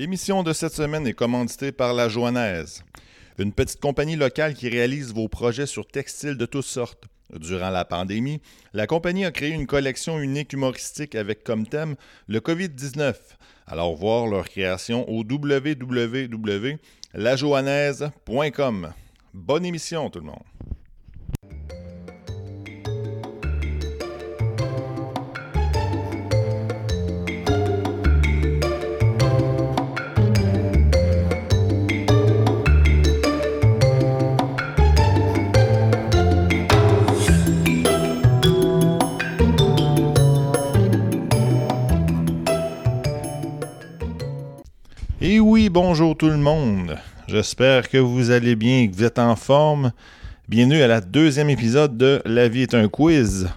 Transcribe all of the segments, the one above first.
L'émission de cette semaine est commanditée par La Joannaise, une petite compagnie locale qui réalise vos projets sur textiles de toutes sortes. Durant la pandémie, la compagnie a créé une collection unique humoristique avec comme thème le COVID-19. Alors voir leur création au www.lajoannaise.com. Bonne émission tout le monde. Bonjour tout le monde. J'espère que vous allez bien et que vous êtes en forme. Bienvenue à la deuxième épisode de La vie est un quiz.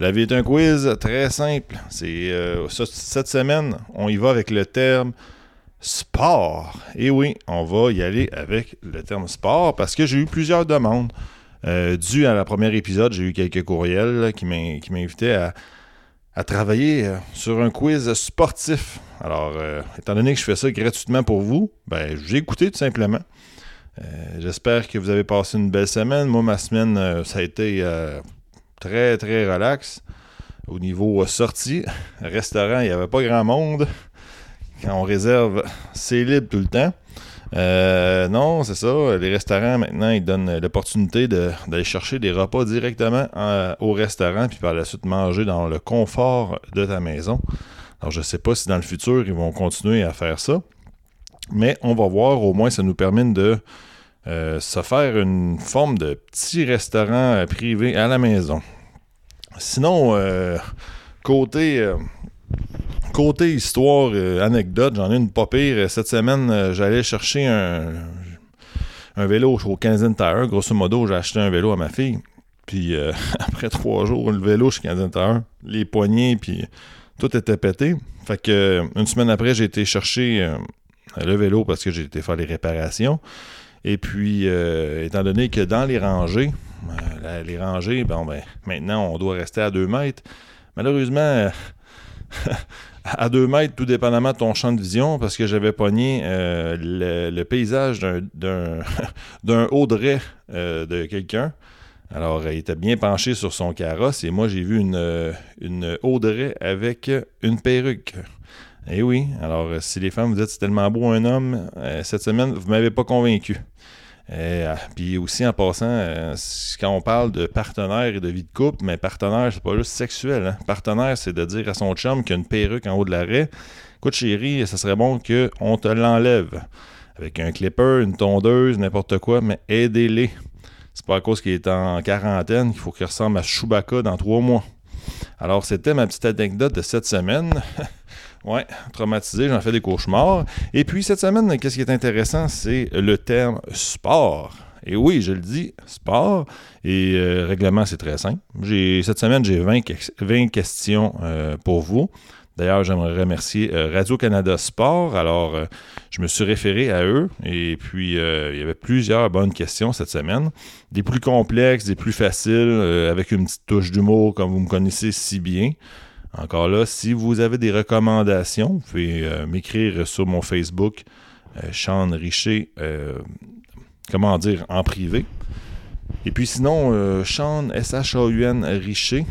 La vie est un quiz très simple. C'est euh, cette semaine, on y va avec le terme sport. Et oui, on va y aller avec le terme sport parce que j'ai eu plusieurs demandes. Euh, dû à la première épisode, j'ai eu quelques courriels qui m'invitaient à, à travailler euh, sur un quiz sportif. Alors, euh, étant donné que je fais ça gratuitement pour vous, ben, j'ai écouté tout simplement. Euh, J'espère que vous avez passé une belle semaine. Moi, ma semaine, ça a été très, très relax. Au niveau sortie, restaurant, il n'y avait pas grand monde. Quand on réserve, c'est libre tout le temps. Euh, non, c'est ça. Les restaurants, maintenant, ils donnent l'opportunité d'aller chercher des repas directement euh, au restaurant, puis par la suite manger dans le confort de ta maison. Alors, je ne sais pas si dans le futur, ils vont continuer à faire ça. Mais on va voir, au moins, ça nous permet de euh, se faire une forme de petit restaurant privé à la maison. Sinon, côté, côté histoire, euh, anecdote, j'en ai une pas pire. Cette semaine, euh, j'allais chercher un, vélo au Canadian Tire. Grosso modo, j'ai acheté un vélo à ma fille. Puis euh, après trois jours, le vélo chez Canadian Tire, les poignées, puis tout était pété. Fait que une semaine après, j'ai été chercher le vélo parce que j'ai été faire les réparations. Et puis, étant donné que dans les rangées, les rangées, ben, maintenant, on doit rester à 2 mètres. Malheureusement, à 2 mètres, tout dépendamment de ton champ de vision, parce que j'avais pogné euh, le, paysage d'un- Audrey euh, de quelqu'un. Alors, il était bien penché sur son carrosse et moi, j'ai vu une, euh, une Audrey avec une perruque. Eh oui, alors si les femmes vous dites c'est tellement beau un homme, euh, cette semaine, vous m'avez pas convaincu. Euh, puis aussi en passant, euh, quand on parle de partenaire et de vie de couple, mais partenaire, c'est pas juste sexuel. hein. Partenaire, c'est de dire à son chum qu'il y a une perruque en haut de l'arrêt. Écoute, chérie, ça serait bon qu'on te l'enlève. Avec un clipper, une tondeuse, n'importe quoi, mais aidez-les. C'est pas à cause qu'il est en quarantaine qu'il faut qu'il ressemble à Chewbacca dans trois mois. Alors, c'était ma petite anecdote de cette semaine. ouais, traumatisé, j'en fais des cauchemars. Et puis, cette semaine, qu'est-ce qui est intéressant, c'est le terme sport. Et oui, je le dis, sport. Et euh, règlement, c'est très simple. Cette semaine, j'ai 20, que- 20 questions euh, pour vous. D'ailleurs, j'aimerais remercier euh, Radio-Canada Sport. Alors, je me suis référé à eux et puis il y avait plusieurs bonnes questions cette semaine. Des plus complexes, des plus faciles, avec une petite touche d'humour comme vous me connaissez si bien. Encore là, si vous avez des recommandations, vous pouvez euh, m'écrire sur mon Facebook, euh, Sean Richer, euh, comment dire, en privé. Et puis sinon, Sean, S-H-A-U-N, Richer,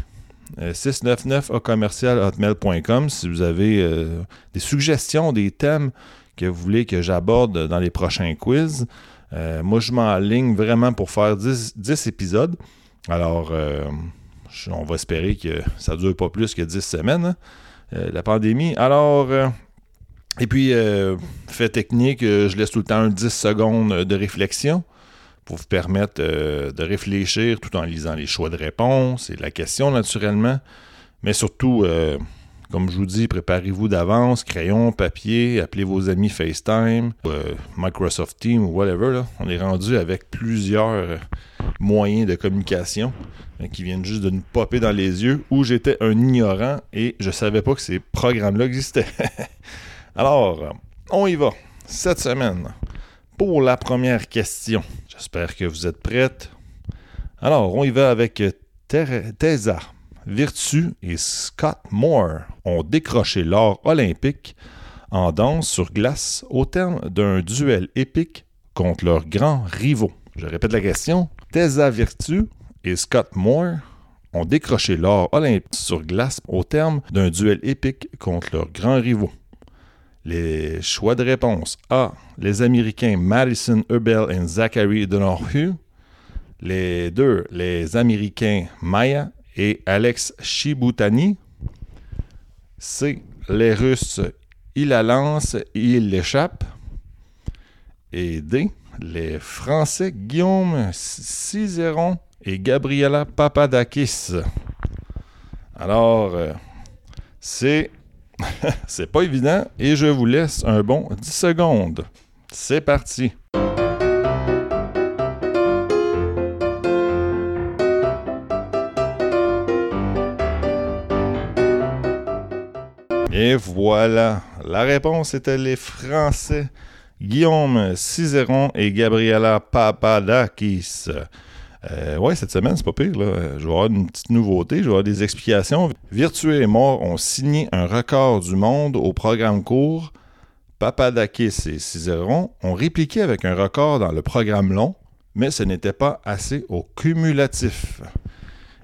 euh, 699 à commercial hotmail.com si vous avez des suggestions, des thèmes que vous voulez que j'aborde dans les prochains quiz. Moi, je m'enligne vraiment pour faire 10, 10 épisodes. Alors, on va espérer que ça ne dure pas plus que 10 semaines, hein, euh, la pandémie. Alors, euh, et puis, euh, fait technique, je laisse tout le temps un 10 secondes de réflexion pour vous permettre de réfléchir tout en lisant les choix de réponse et la question naturellement. Mais surtout, comme je vous dis, préparez-vous d'avance, crayon, papier, appelez vos amis FaceTime, Microsoft Teams ou whatever. On est rendu avec plusieurs moyens de communication qui viennent juste de nous popper dans les yeux où j'étais un ignorant et je savais pas que ces programmes-là existaient. Alors, euh, on y va. Cette semaine, pour la première question. J'espère que vous êtes prêtes. Alors, on y va avec euh, Ter- Tessa. Virtue et Scott Moore ont décroché l'or olympique en danse sur glace au terme d'un duel épique contre leurs grands rivaux. Je répète la question. Tessa Virtue et Scott Moore ont décroché l'or olympique sur glace au terme d'un duel épique contre leurs grands rivaux. Les choix de réponse A. Les Américains Madison Urbell et Zachary Donoghue. Les deux, les Américains Maya et Alex Shibutani. C. Les Russes Il la lance et il l'échappe. Et D. Les Français Guillaume Cizeron et Gabriela Papadakis. Alors, euh, c'est pas évident et je vous laisse un bon 10 secondes. C'est parti. Et voilà, la réponse était les Français Guillaume Cizeron et Gabriela Papadakis. Euh, ouais, cette semaine, c'est pas pire. Là. Je vais avoir une petite nouveauté, je vais avoir des explications. Virtueux et Mort ont signé un record du monde au programme court. Papadakis et Cizeron ont répliqué avec un record dans le programme long, mais ce n'était pas assez au cumulatif.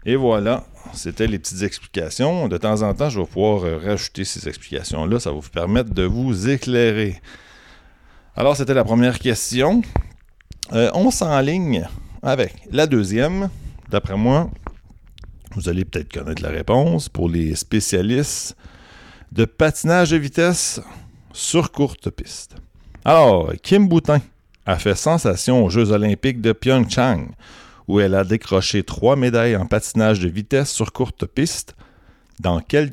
Et voilà, c'était les petites explications. De temps en temps, je vais pouvoir euh, rajouter ces explications-là. Ça va vous permettre de vous éclairer. Alors, c'était la première question. Euh, on s'enligne avec la deuxième. D'après moi, vous allez peut-être connaître la réponse pour les spécialistes de patinage de vitesse sur courte piste. Alors, Kim Boutin a fait sensation aux Jeux olympiques de Pyeongchang où elle a décroché trois médailles en patinage de vitesse sur courte piste, dans quelle,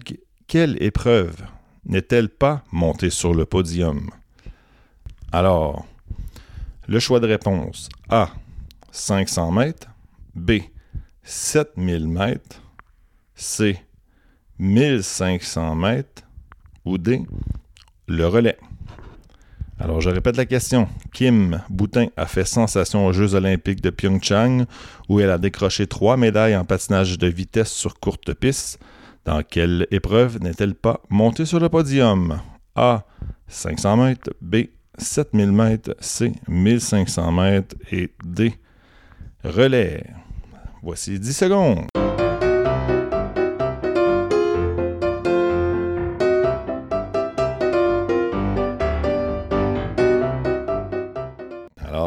épreuve n'est-elle pas montée sur le podium? Alors, le choix de réponse A, 500 mètres, B, 7000 mètres, C, 1500 mètres ou D, le relais. Alors, je répète la question. Kim Boutin a fait sensation aux Jeux olympiques de Pyeongchang, où elle a décroché trois médailles en patinage de vitesse sur courte piste. Dans quelle épreuve n'est-elle pas montée sur le podium? A. 500 mètres. B. 7000 mètres. C. 1500 mètres. Et D. Relais. Voici 10 secondes.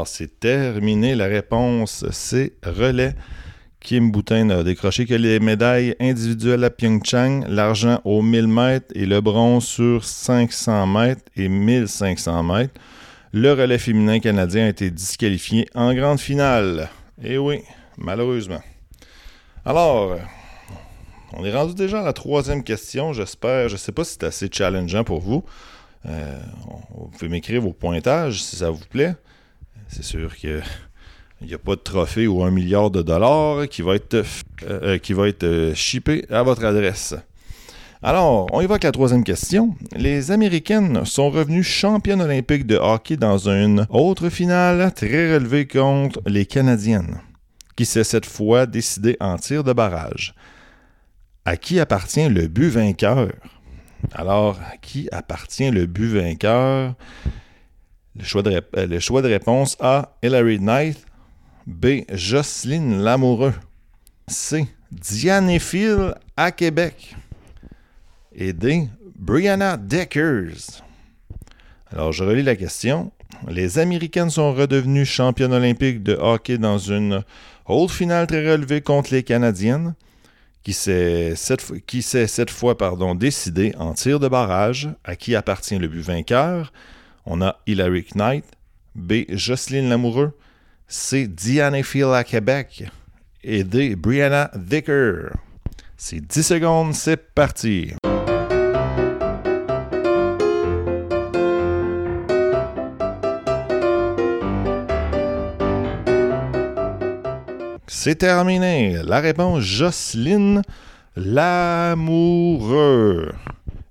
c'est terminé. La réponse, c'est relais. Kim Boutin a décroché que les médailles individuelles à Pyeongchang, l'argent aux 1000 mètres et le bronze sur 500 mètres et 1500 mètres. Le relais féminin canadien a été disqualifié en grande finale. Eh oui, malheureusement. Alors, on est rendu déjà à la troisième question. J'espère, je ne sais pas si c'est assez challengeant pour vous. Euh, vous pouvez m'écrire vos pointages si ça vous plaît. C'est sûr qu'il n'y a pas de trophée ou un milliard de dollars qui va être, euh, euh, qui va être euh, shippé à votre adresse. Alors, on avec la troisième question. Les Américaines sont revenues championnes olympiques de hockey dans une autre finale très relevée contre les Canadiennes, qui s'est cette fois décidé en tir de barrage. À qui appartient le but vainqueur? Alors, à qui appartient le but vainqueur? Le choix, de, euh, réponse A. Hilary Knight. B. Jocelyne Lamoureux. C. Diane Phil à Québec. Et D. Brianna Deckers. Alors, je relis la question. Les Américaines sont redevenues championnes olympiques de hockey dans une autre finale très relevée contre les Canadiennes, qui s'est cette, cette fois pardon, décidé en tir de barrage à qui appartient le but vainqueur on a Hilary Knight. B. Jocelyne Lamoureux. C. Diane Phil à Québec. Et D. Brianna Dicker. C'est 10 secondes, c'est parti. C'est terminé. La réponse Jocelyne Lamoureux.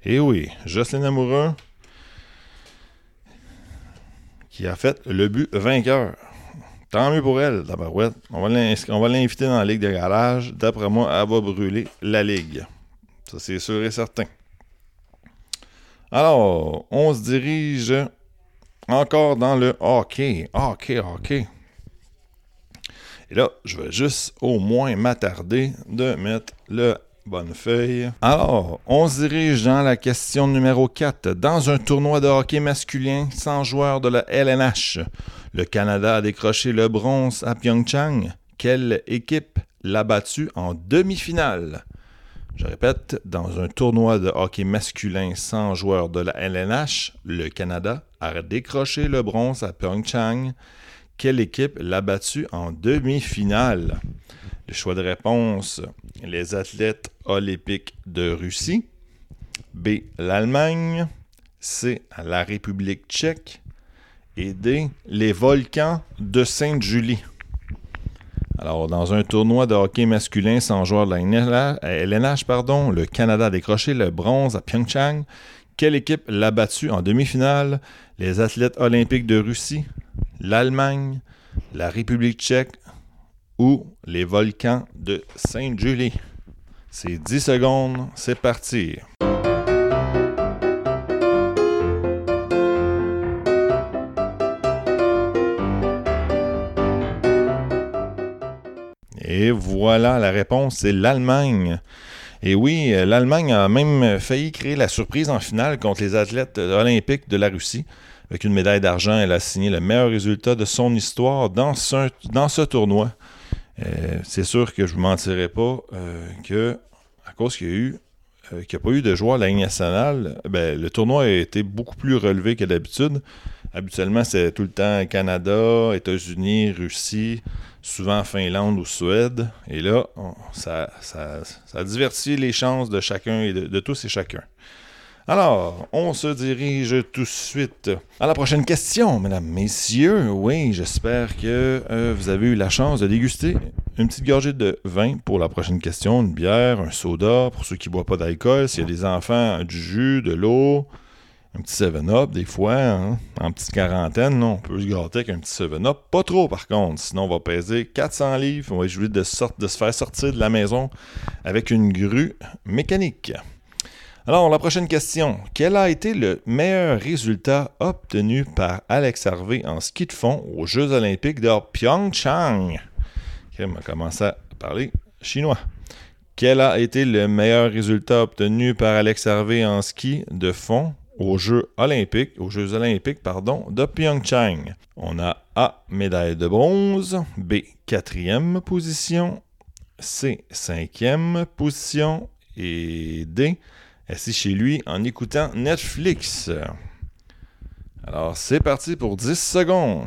Eh oui, Jocelyne Lamoureux, qui a fait le but vainqueur. Tant mieux pour elle, Tabarouette. On va l'inviter dans la Ligue de garage. D'après moi, elle va brûler la Ligue. Ça, c'est sûr et certain. Alors, on se dirige encore dans le hockey. Hockey, hockey. Et là, je vais juste au moins m'attarder de mettre le bonne feuille. Alors, on se dirige dans la question numéro 4. Dans un tournoi de hockey masculin sans joueurs de la LNH, le Canada a décroché le bronze à Pyeongchang. Quelle équipe l'a battu en demi-finale? Je répète, dans un tournoi de hockey masculin sans joueurs de la LNH, le Canada a décroché le bronze à Pyeongchang. Quelle équipe l'a battu en demi-finale? Le choix de réponse, les athlètes olympiques de Russie. B, l'Allemagne. C, la République tchèque. Et D, les volcans de Sainte-Julie. Alors, dans un tournoi de hockey masculin sans joueur de la LNH, pardon, le Canada a décroché le bronze à Pyeongchang. Quelle équipe l'a battu en demi-finale? Les athlètes olympiques de Russie, l'Allemagne, la République tchèque ou les volcans de Sainte-Julie. C'est 10 secondes, c'est parti. Et voilà, la réponse, c'est l'Allemagne. Et oui, l'Allemagne a même failli créer la surprise en finale contre les athlètes olympiques de la Russie. Avec une médaille d'argent, elle a signé le meilleur résultat de son histoire dans ce, dans ce tournoi. Euh, c'est sûr que je ne vous mentirai pas euh, que, à cause qu'il y a eu euh, qu'il n'y a pas eu de joueurs de la Ligue nationale, ben, le tournoi a été beaucoup plus relevé que d'habitude. Habituellement, c'est tout le temps Canada, États-Unis, Russie, souvent Finlande ou Suède. Et là, ça, ça, a diverti les chances de chacun et de tous et chacun. Alors, on se dirige tout de suite à la prochaine question, mesdames, messieurs. Oui, j'espère que euh, vous avez eu la chance de déguster une petite gorgée de vin pour la prochaine question, une bière, un soda pour ceux qui ne boivent pas d'alcool. S'il y a des enfants, du jus, de l'eau, un petit 7-up des fois, hein, en petite quarantaine, on peut se gâter avec un petit 7-up. Pas trop par contre, sinon on va peser 400 livres, on va être de, de se faire sortir de la maison avec une grue mécanique. Alors, la prochaine question. Quel a été le meilleur résultat obtenu par Alex Harvey en ski de fond aux Jeux olympiques de Pyeongchang? Okay, on va commencer à parler chinois. Quel a été le meilleur résultat obtenu par Alex Harvey en ski de fond aux Jeux olympiques, aux Jeux olympiques pardon, de Pyeongchang? On a A, médaille de bronze, B, quatrième position, C, cinquième position et D, assis chez lui en écoutant Netflix. Alors c'est parti pour 10 secondes.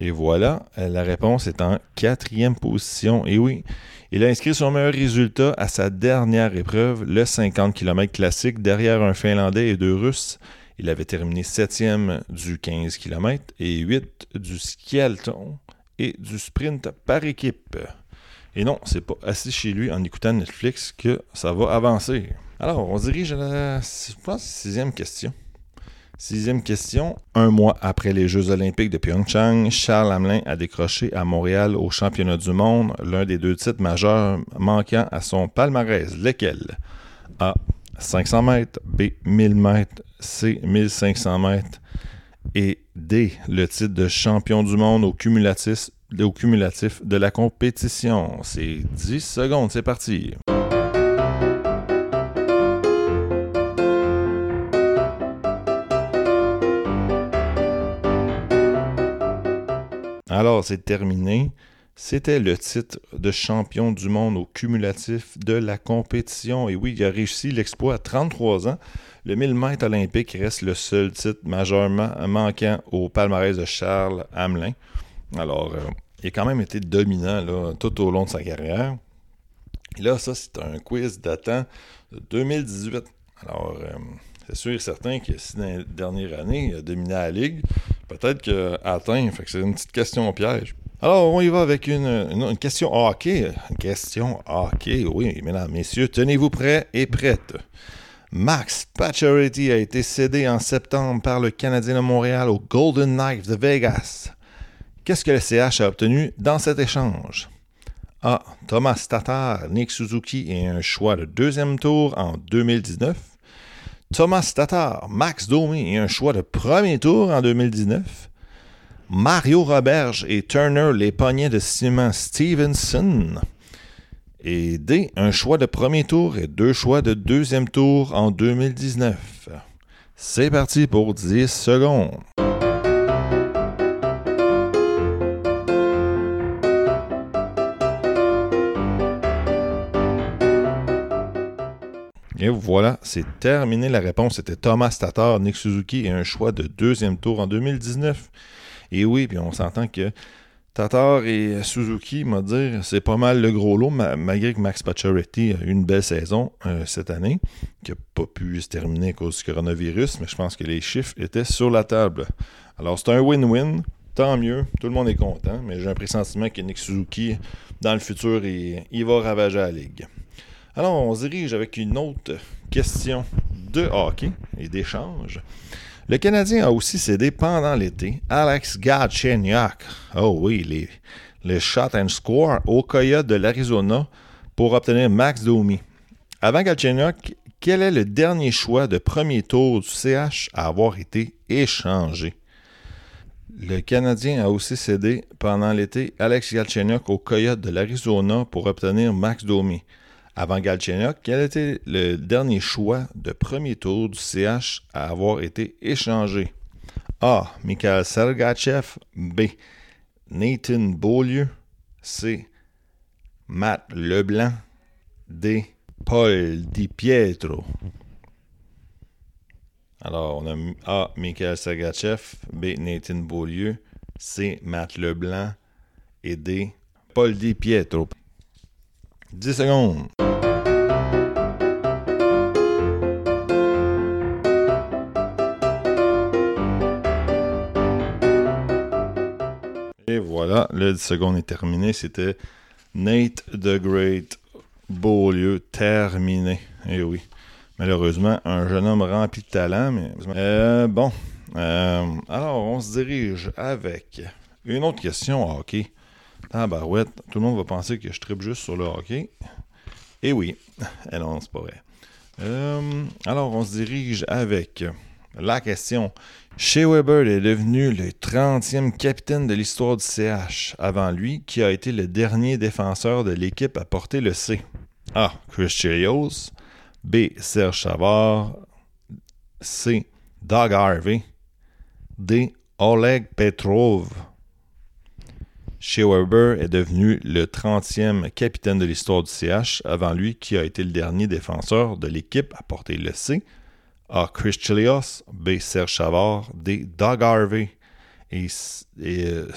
Et voilà, la réponse est en quatrième position. Et oui, il a inscrit son meilleur résultat à sa dernière épreuve, le 50 km classique, derrière un Finlandais et deux Russes. Il avait terminé septième du 15 km et 8 du skialton et du sprint par équipe. Et non, c'est pas assis chez lui en écoutant Netflix que ça va avancer. Alors, on dirige à la sixième question. Sixième question. Un mois après les Jeux olympiques de Pyeongchang, Charles Hamelin a décroché à Montréal au championnat du monde l'un des deux titres majeurs manquant à son palmarès. Lequel? A. 500 mètres, B. 1000 mètres, C, 1500 mètres. Et D, le titre de champion du monde au cumulatif, au cumulatif de la compétition. C'est 10 secondes, c'est parti. Alors, c'est terminé. C'était le titre de champion du monde au cumulatif de la compétition. Et oui, il a réussi l'exploit à 33 ans. Le 1000 mètres olympique reste le seul titre majeurement manquant au palmarès de Charles Hamelin. Alors, euh, il a quand même été dominant tout au long de sa carrière. Et là, ça, c'est un quiz datant de 2018. Alors, euh, c'est sûr et certain que si dans la dernière année, il a dominé la Ligue, peut-être qu'il a atteint. Fait c'est une petite question piège. Alors, on y va avec une, question hockey. Une question hockey, oui, mesdames, messieurs, tenez-vous prêts et prêtes. Max Pacioretty a été cédé en septembre par le Canadien de Montréal au Golden Knights de Vegas. Qu'est-ce que le CH a obtenu dans cet échange? A. Thomas Tatar, Nick Suzuki et un choix de deuxième tour en 2019. Thomas Tatar, Max Domi et un choix de premier tour en 2019. Mario Roberge et Turner les poignets de ciment Stevenson. Et D, un choix de premier tour et deux choix de deuxième tour en 2019. C'est parti pour 10 secondes. Et voilà, c'est terminé. La réponse était Thomas Tatar, Nick Suzuki et un choix de deuxième tour en 2019. Et oui, puis on s'entend que Tatar et Suzuki, m'a dit, c'est pas mal le gros lot, malgré que Max Pacioretty a eu une belle saison euh, cette année, qui n'a pas pu se terminer à cause du coronavirus, mais je pense que les chiffres étaient sur la table. Alors c'est un win-win, tant mieux, tout le monde est content, mais j'ai un pressentiment que Nick Suzuki, dans le futur, il, il va ravager la ligue. Alors, on se dirige avec une autre question de hockey et d'échange. Le Canadien a aussi cédé pendant l'été Alex Galchenyuk, oh oui, les, shot and score au Coyote de l'Arizona pour obtenir Max Domi. Avant Galchenyuk, quel est le dernier choix de premier tour du CH à avoir été échangé? Le Canadien a aussi cédé pendant l'été Alex Galchenyuk au Coyote de l'Arizona pour obtenir Max Domi. Avant Galchenyuk, quel était le dernier choix de premier tour du CH à avoir été échangé? A. Mikhail Sergachev. B. Nathan Beaulieu. C. Matt Leblanc. D. Paul Di Pietro. Alors, on a A. Mikhail Sergachev. B. Nathan Beaulieu. C. Matt Leblanc. Et D. Paul Di Pietro. 10 secondes. Et voilà, le 10 secondes est terminé. C'était Nate the Great Beaulieu terminé. Eh oui. Malheureusement, un jeune homme rempli de talent. Mais euh, bon. Euh, alors, on se dirige avec une autre question OK. Ah, barouette, tout le monde va penser que je tripe juste sur le hockey. Et oui, eh non, c'est pas vrai. Euh, alors, on se dirige avec la question. Shea Weber est devenu le 30e capitaine de l'histoire du CH. Avant lui, qui a été le dernier défenseur de l'équipe à porter le C. A. Chris Chilios. B. Serge Chavard. C. Doug Harvey. D. Oleg Petrov. Shea Weber est devenu le 30e capitaine de l'histoire du CH, avant lui qui a été le dernier défenseur de l'équipe à porter le C. A. Chris Chilios, B. Serge Chavard, D. Doug Harvey, et, euh,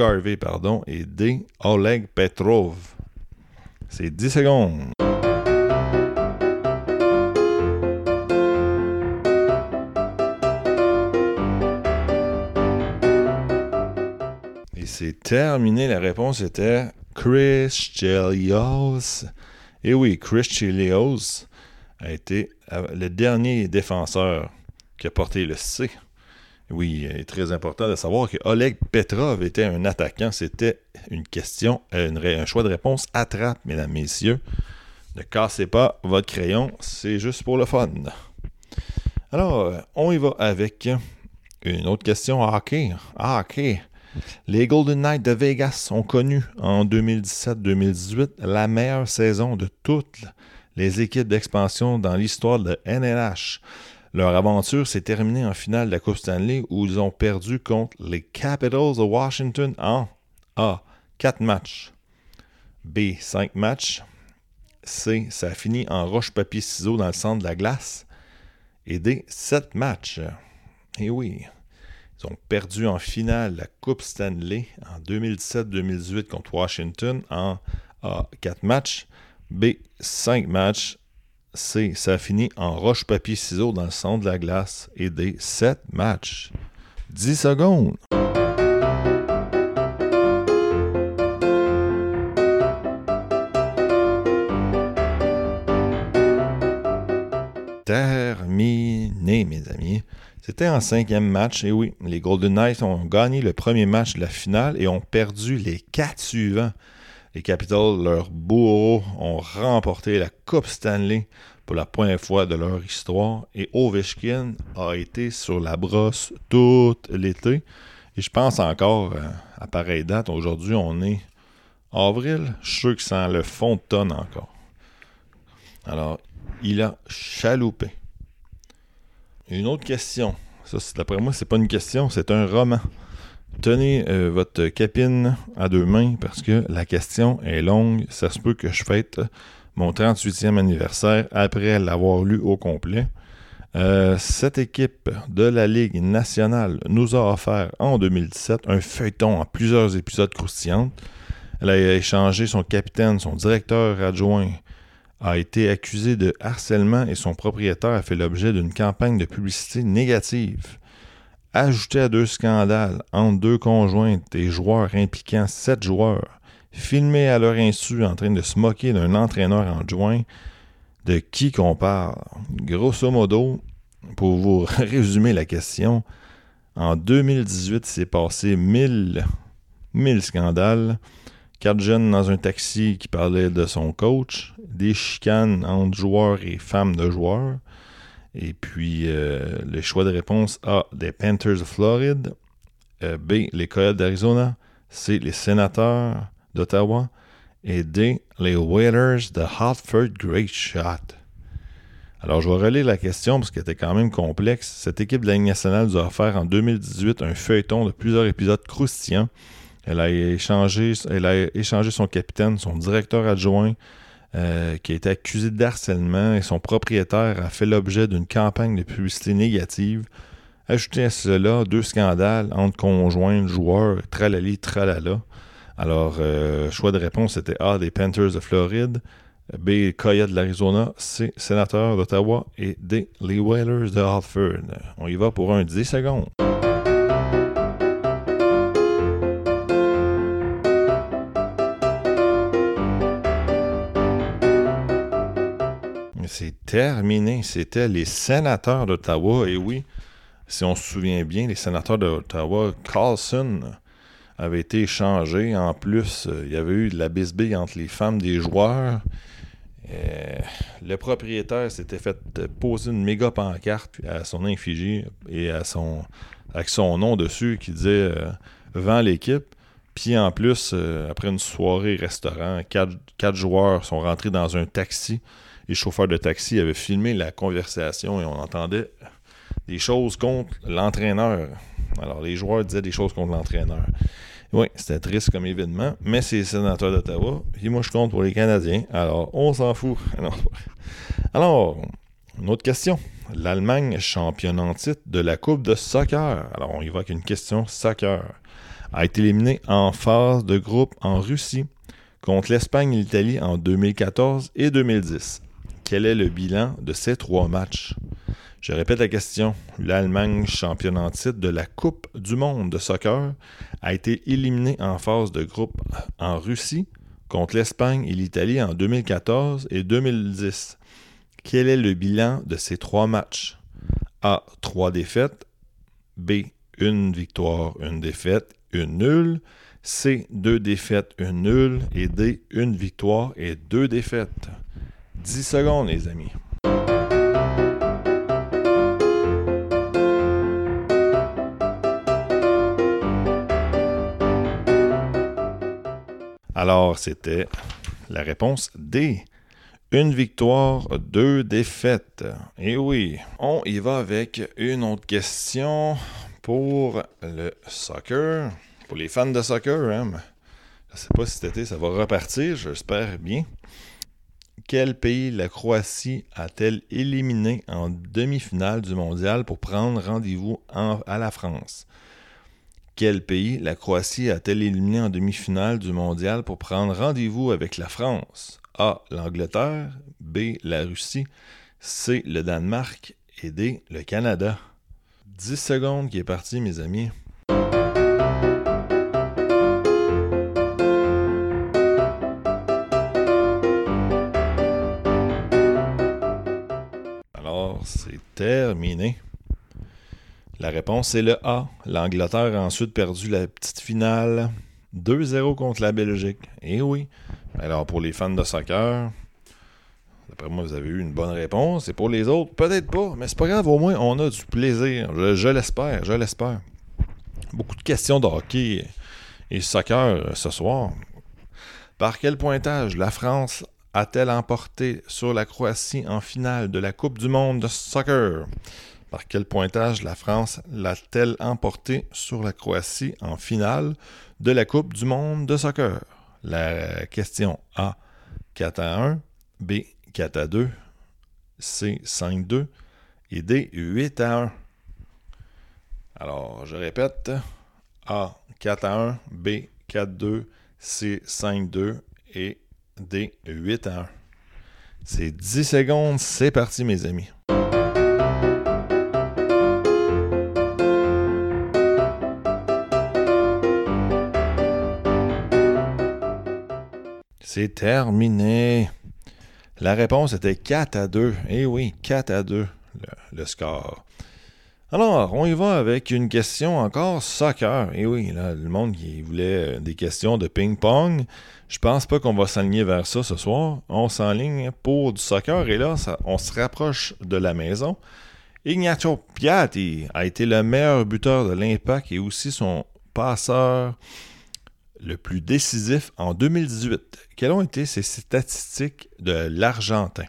Harvey, pardon, et D. Oleg Petrov. C'est 10 secondes. C'est terminé. La réponse était Chris Chelios. Et oui, Chris Chelios a été euh, le dernier défenseur qui a porté le C. Oui, il est très important de savoir que Oleg Petrov était un attaquant. C'était une question, un choix de réponse à trappe, mesdames, messieurs. Ne cassez pas votre crayon, c'est juste pour le fun. Alors, on y va avec une autre question hockey. Hockey. Les Golden Knights de Vegas ont connu en 2017-2018 la meilleure saison de toutes les équipes d'expansion dans l'histoire de NLH. Leur aventure s'est terminée en finale de la Coupe Stanley où ils ont perdu contre les Capitals de Washington en A. 4 matchs. B. 5 matchs. C. Ça a fini en roche-papier-ciseaux dans le centre de la glace. Et D. 7 matchs. Et oui, ont perdu en finale la Coupe Stanley en 2017-2018 contre Washington en A, 4 matchs. B, 5 matchs. C, ça a fini en roche-papier-ciseaux dans le centre de la glace. Et D, 7 matchs. 10 secondes. Terminé, mes. C'était en cinquième match, et oui, les Golden Knights ont gagné le premier match de la finale et ont perdu les quatre suivants. Les Capitals, leurs bourreaux, ont remporté la Coupe Stanley pour la première fois de leur histoire et Ovechkin a été sur la brosse tout l'été. Et je pense encore, euh, à pareille date, aujourd'hui on est avril, je suis sûr que c'est le fond de tonne encore. Alors, il a chaloupé. Une autre question. Ça, d'après moi, c'est pas une question, c'est un roman. Tenez euh, votre capine à deux mains parce que la question est longue. Ça se peut que je fête mon 38e anniversaire après l'avoir lu au complet. Euh, cette équipe de la Ligue nationale nous a offert en 2017 un feuilleton en plusieurs épisodes croustillants. Elle a échangé son capitaine, son directeur adjoint, a été accusé de harcèlement et son propriétaire a fait l'objet d'une campagne de publicité négative. Ajouté à deux scandales entre deux conjointes et joueurs impliquant sept joueurs, filmés à leur insu en train de se moquer d'un entraîneur adjoint, de qui qu'on parle? Grosso modo, pour vous résumer la question, en 2018, c'est passé 1000, 1000 scandales. Quatre jeunes dans un taxi qui parlaient de son coach, des chicanes entre joueurs et femmes de joueurs, et puis euh, le choix de réponse A, des Panthers de Floride, euh, B, les Coyotes d'Arizona, C, les Sénateurs d'Ottawa, et D, les Whalers de Hartford Great Shot. Alors, je vais relire la question parce qu'elle était quand même complexe. Cette équipe de la Ligue nationale nous a offert en 2018 un feuilleton de plusieurs épisodes croustillants elle a échangé, son capitaine, son directeur adjoint, euh, qui a été accusé d'harcèlement et son propriétaire a fait l'objet d'une campagne de publicité négative. Ajouté à cela, deux scandales entre conjoints, joueurs, tralali, tralala. Alors, euh, choix de réponse c'était A, des Panthers de Floride, B, Coyote de l'Arizona, C, Sénateur d'Ottawa et D, les Whalers de Hartford. On y va pour un 10 secondes. C'est terminé. C'était les sénateurs d'Ottawa. Et oui, si on se souvient bien, les sénateurs d'Ottawa, Carlson avait été échangé. En plus, euh, il y avait eu de la bisbille entre les femmes des joueurs. Euh, le propriétaire s'était fait poser une méga pancarte à son infligé et à son, avec son nom dessus qui disait euh, Vend l'équipe. Puis en plus, après une soirée restaurant, quatre, joueurs sont rentrés dans un taxi les chauffeurs de taxi avaient filmé la conversation et on entendait des choses contre l'entraîneur. Alors, les joueurs disaient des choses contre l'entraîneur. Oui, c'était triste comme événement, mais c'est les sénateurs d'Ottawa. Et moi, je compte pour les Canadiens. Alors, on s'en fout. Alors, une autre question. L'Allemagne, championne en titre de la Coupe de soccer. Alors, on y va avec une question soccer. A été éliminée en phase de groupe en Russie contre l'Espagne et l'Italie en 2014 et 2010. Quel est le bilan de ces trois matchs? Je répète la question. L'Allemagne, championne en titre de la Coupe du monde de soccer, a été éliminée en phase de groupe en Russie contre l'Espagne et l'Italie en 2014 et 2010. Quel est le bilan de ces trois matchs? A. Trois défaites. B. Une victoire, une défaite, une nulle. C. Deux défaites, une nulle. Et D. Une victoire et deux défaites. 10 secondes, les amis. Alors, c'était la réponse D. Une victoire, deux défaites. Et oui, on y va avec une autre question pour le soccer. Pour les fans de soccer, hein? je ne sais pas si cet été ça va repartir, j'espère bien. Quel pays la Croatie a-t-elle éliminé en demi-finale du mondial pour prendre rendez-vous à la France? Quel pays la Croatie a-t-elle éliminé en demi-finale du mondial pour prendre rendez-vous avec la France? A. L'Angleterre. B. La Russie. C. Le Danemark. Et D. Le Canada. 10 secondes qui est parti, mes amis. Terminé. La réponse c'est le A. L'Angleterre a ensuite perdu la petite finale 2-0 contre la Belgique. Eh oui. Alors pour les fans de soccer, d'après moi, vous avez eu une bonne réponse. Et pour les autres, peut-être pas, mais c'est pas grave, au moins on a du plaisir. Je, l'espère, je l'espère. Beaucoup de questions de hockey et soccer euh, ce soir. Par quel pointage la France a-t-elle emporté sur la Croatie en finale de la Coupe du monde de soccer? Par quel pointage la France l'a-t-elle emporté sur la Croatie en finale de la Coupe du monde de soccer? La question A, 4 à 1, B, 4 à 2, C, 5 à 2 et D, 8 à 1. Alors, je répète, A, 4 à 1, B, 4 à 2, C, 5 à 2 et D, 8 à 1. C'est 10 secondes, c'est parti mes amis. C'est terminé. La réponse était 4 à 2. Eh oui, 4 à 2, le, score. Alors, on y va avec une question encore soccer. Eh oui, là, le monde voulait des questions de ping-pong. Je pense pas qu'on va s'aligner vers ça ce soir. On s'enligne pour du soccer et là, on se rapproche de la maison. Ignacio Piatti a été le meilleur buteur de l'Impact et aussi son passeur le plus décisif en 2018. Quelles ont été ses statistiques de l'Argentin?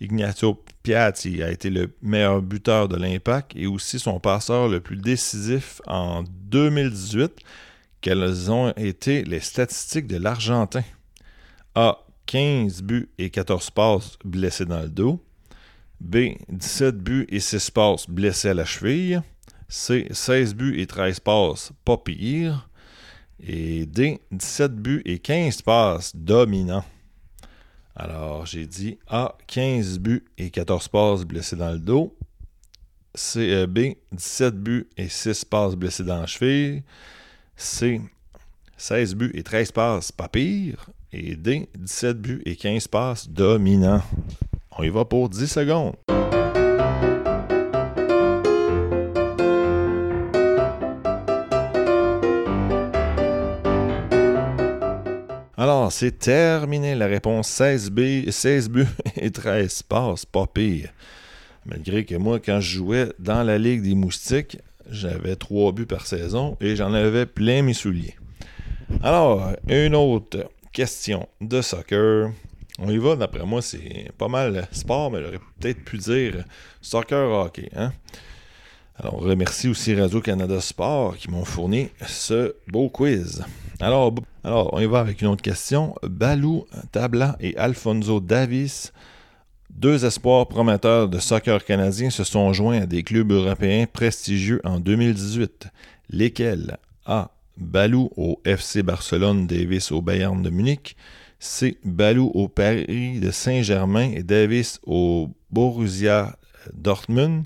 Ignacio Piatti a été le meilleur buteur de l'Impact et aussi son passeur le plus décisif en 2018. Quelles ont été les statistiques de l'Argentin? A. 15 buts et 14 passes blessés dans le dos. B. 17 buts et 6 passes blessés à la cheville. C. 16 buts et 13 passes pas pire. Et D, 17 buts et 15 passes dominants. Alors, j'ai dit A, 15 buts et 14 passes blessés dans le dos. C, euh, B, 17 buts et 6 passes blessés dans la cheville. C, 16 buts et 13 passes pas pire. Et D, 17 buts et 15 passes dominants. On y va pour 10 secondes. Alors, c'est terminé la réponse 16, B, 16 buts et 13 passes, pas pire. Malgré que moi, quand je jouais dans la Ligue des Moustiques, j'avais 3 buts par saison et j'en avais plein mes souliers. Alors, une autre question de soccer. On y va, d'après moi, c'est pas mal sport, mais j'aurais peut-être pu dire soccer hockey. Hein? Alors, on remercie aussi Radio-Canada Sport qui m'ont fourni ce beau quiz. Alors, on y va avec une autre question. Balou Tabla et Alfonso Davis, deux espoirs prometteurs de soccer canadien, se sont joints à des clubs européens prestigieux en 2018. Lesquels? A. Balou au FC Barcelone, Davis au Bayern de Munich. C. Balou au Paris de Saint-Germain et Davis au Borussia Dortmund.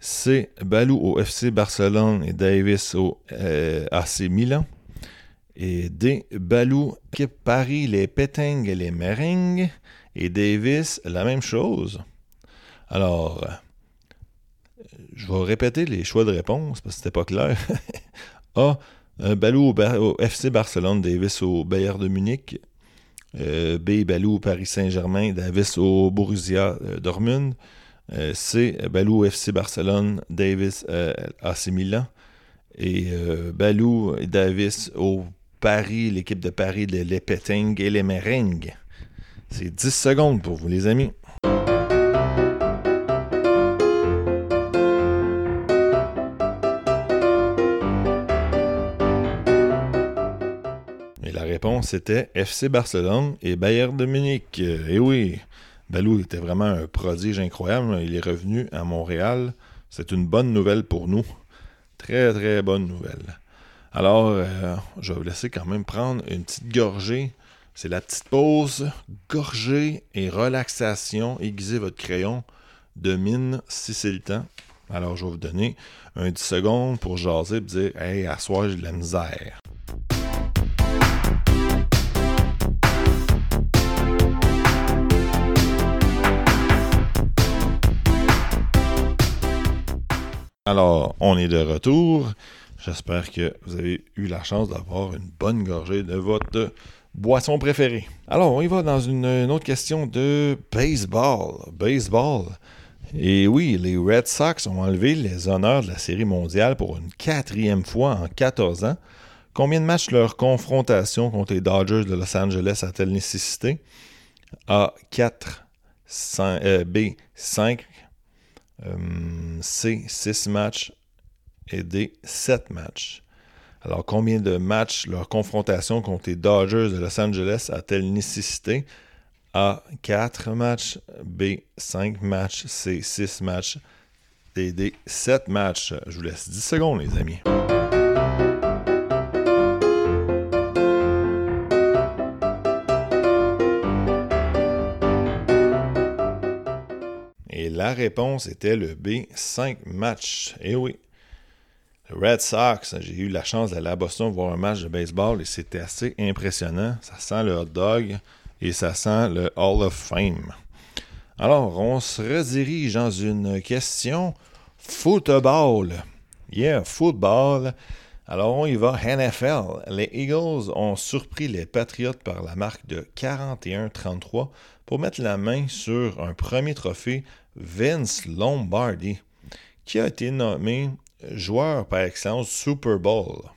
C. Balou au FC Barcelone et Davis au euh, AC Milan. Et D. Balou, Paris, les pétingues et les meringues. Et Davis, la même chose. Alors, je vais répéter les choix de réponse parce que c'était pas clair. A. Balou au, FC Barcelone, Davis au Bayern de Munich. Euh, B. Balou au Paris Saint-Germain, Davis au Borussia euh, Dortmund. Euh, C. Balou FC Barcelone, Davis AC Milan. Et Balou et Davis au Paris, l'équipe de Paris, les, les et les Meringues. C'est 10 secondes pour vous, les amis. Et la réponse était FC Barcelone et Bayern de Munich. Eh oui, Balou était vraiment un prodige incroyable. Il est revenu à Montréal. C'est une bonne nouvelle pour nous. Très, très bonne nouvelle. Alors, euh, je vais vous laisser quand même prendre une petite gorgée. C'est la petite pause, gorgée et relaxation. Aiguisez votre crayon de mine si c'est le temps. Alors, je vais vous donner un 10 secondes pour jaser et dire Hey, à soir, j'ai de la misère. Alors, on est de retour. J'espère que vous avez eu la chance d'avoir une bonne gorgée de votre boisson préférée. Alors, on y va dans une, autre question de baseball. Baseball. Et oui, les Red Sox ont enlevé les honneurs de la Série mondiale pour une quatrième fois en 14 ans. Combien de matchs leur confrontation contre les Dodgers de Los Angeles a-t-elle nécessité? A. 4. B. 5. C. 6 matchs. Et D. 7 matchs. Alors, combien de matchs leur confrontation contre les Dodgers de Los Angeles a-t-elle nécessité? A. 4 matchs. B. 5 matchs. C. 6 matchs. Et D. 7 matchs. Je vous laisse 10 secondes, les amis. Et la réponse était le B, 5 matchs. Eh oui. Red Sox, j'ai eu la chance d'aller à Boston voir un match de baseball et c'était assez impressionnant. Ça sent le hot dog et ça sent le Hall of Fame. Alors, on se redirige dans une question football. Yeah, football. Alors, on y va. NFL. Les Eagles ont surpris les Patriots par la marque de 41-33 pour mettre la main sur un premier trophée Vince Lombardi, qui a été nommé joueur par excellence Super Bowl.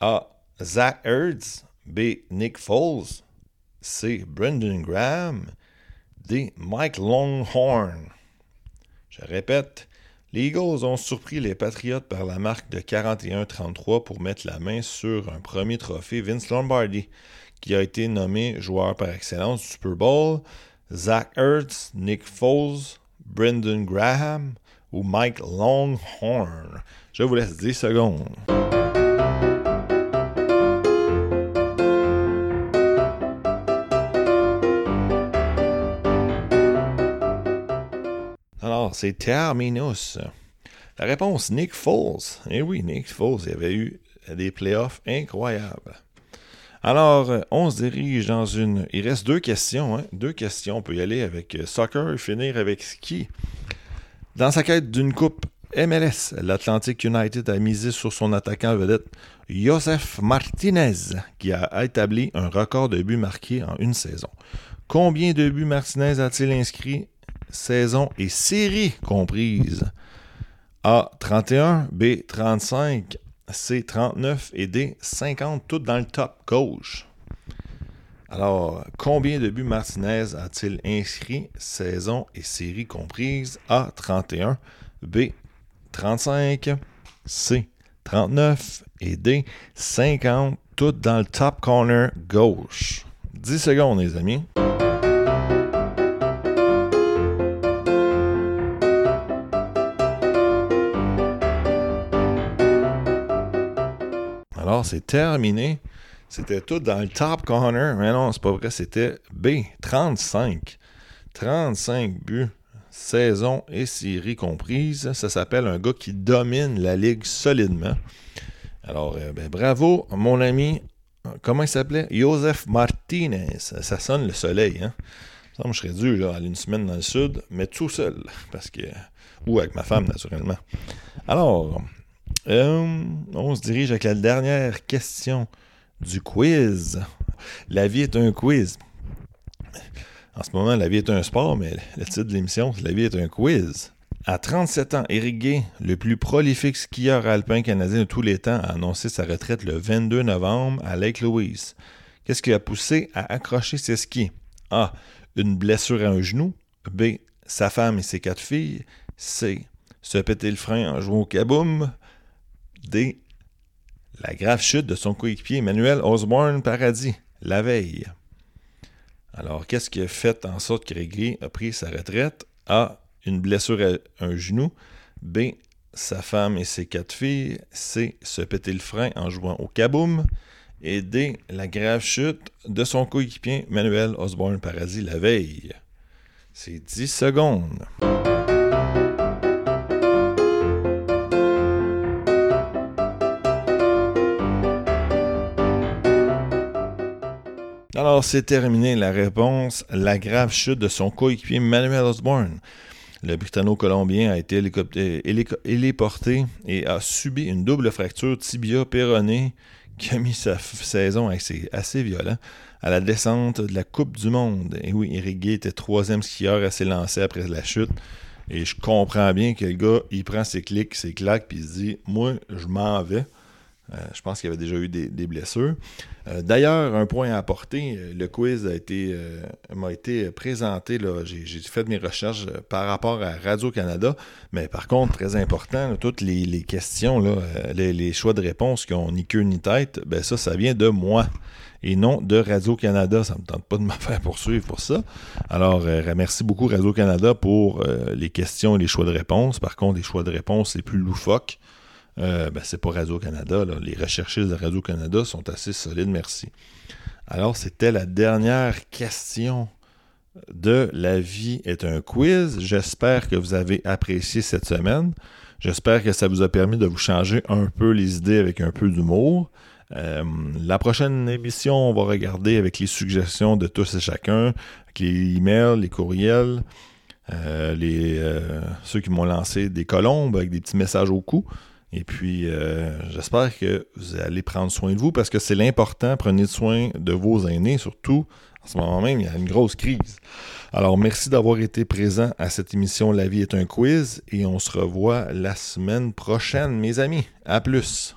A. Zach Ertz. B. Nick Foles. C. Brendan Graham. D. Mike Longhorn. Je répète, les Eagles ont surpris les Patriots par la marque de 41-33 pour mettre la main sur un premier trophée Vince Lombardi, qui a été nommé joueur par excellence Super Bowl. Zach Ertz, Nick Foles, Brendan Graham ou Mike Longhorn. Je vous laisse 10 secondes. Alors, c'est terminus. La réponse, Nick Foles. Eh oui, Nick Foles, il avait eu des playoffs incroyables. Alors, on se dirige dans une. Il reste deux questions. Hein? Deux questions. On peut y aller avec soccer et finir avec ski. Dans sa quête d'une coupe MLS, l'Atlantic United a misé sur son attaquant vedette Joseph Martinez, qui a établi un record de buts marqués en une saison. Combien de buts Martinez a-t-il inscrit saison et série comprises? A 31, B 35, C 39 et D 50, toutes dans le top gauche. Alors, combien de buts Martinez a-t-il inscrit, saison et série comprises? A 31, B 35, C 39 et D 50, toutes dans le top corner gauche. 10 secondes, les amis. Alors, c'est terminé. C'était tout dans le top corner. Mais non, c'est pas vrai. C'était B, 35. 35 buts, saison et série comprises. Ça s'appelle un gars qui domine la ligue solidement. Alors, euh, ben, bravo, mon ami. Comment il s'appelait? Joseph Martinez. Ça sonne le soleil, hein? Ça, je serais dû là, aller une semaine dans le sud, mais tout seul. Parce que. Ou avec ma femme, naturellement. Alors, euh, on se dirige avec la dernière question du quiz. La vie est un quiz. En ce moment, la vie est un sport, mais le titre de l'émission, c'est La vie est un quiz. À 37 ans, Eric Gay, le plus prolifique skieur alpin canadien de tous les temps, a annoncé sa retraite le 22 novembre à Lake Louise. Qu'est-ce qui a poussé à accrocher ses skis? A. Une blessure à un genou. B. Sa femme et ses quatre filles. C. Se péter le frein en jouant au kaboom. D. La grave chute de son coéquipier Emmanuel Osborne Paradis, la veille. Alors, qu'est-ce qui a fait en sorte que Régli a pris sa retraite? A. Une blessure à un genou. B. Sa femme et ses quatre filles. C. Se péter le frein en jouant au kaboom. Et D. La grave chute de son coéquipier Emmanuel Osborne Paradis la veille. C'est 10 secondes. Alors, c'est terminé la réponse. La grave chute de son coéquipier Manuel Osborne. Le Britanno-Colombien a été héliporté et a subi une double fracture tibia-péronée qui a mis sa saison assez, assez à la descente de la Coupe du Monde. Et oui, Eric Gay était troisième skieur à s'élancer après la chute. Et je comprends bien que le gars, il prend ses clics, ses claques, puis il se dit Moi, je m'en vais. Euh, je pense qu'il y avait déjà eu des, blessures. Euh, d'ailleurs, un point à apporter, euh, le quiz m'a été présenté, j'ai, fait mes recherches par rapport à Radio-Canada, mais par contre, très important, toutes les, questions, les, choix de réponse qui ont ni queue ni tête, ben ça, ça vient de moi et non de Radio-Canada. Ça ne me tente pas de me faire poursuivre pour ça. Alors, merci beaucoup Radio-Canada pour les questions et les choix de réponse. Par contre, les choix de réponse les plus loufoques, euh, ben, c'est pas Radio-Canada. Les recherchistes de Radio-Canada sont assez solides, merci. Alors, c'était la dernière question de La vie est un quiz. J'espère que vous avez apprécié cette semaine. J'espère que ça vous a permis de vous changer un peu les idées avec un peu d'humour. Euh, la prochaine émission, on va regarder avec les suggestions de tous et chacun, avec les emails, les courriels, euh, les, ceux qui m'ont lancé des colombes avec des petits messages au cou. Et puis, euh, j'espère que vous allez prendre soin de vous parce que c'est l'important. Prenez soin de vos aînés, surtout en ce moment même, il y a une grosse crise. Alors, merci d'avoir été présent à cette émission La vie est un quiz et on se revoit la semaine prochaine, mes amis. À plus.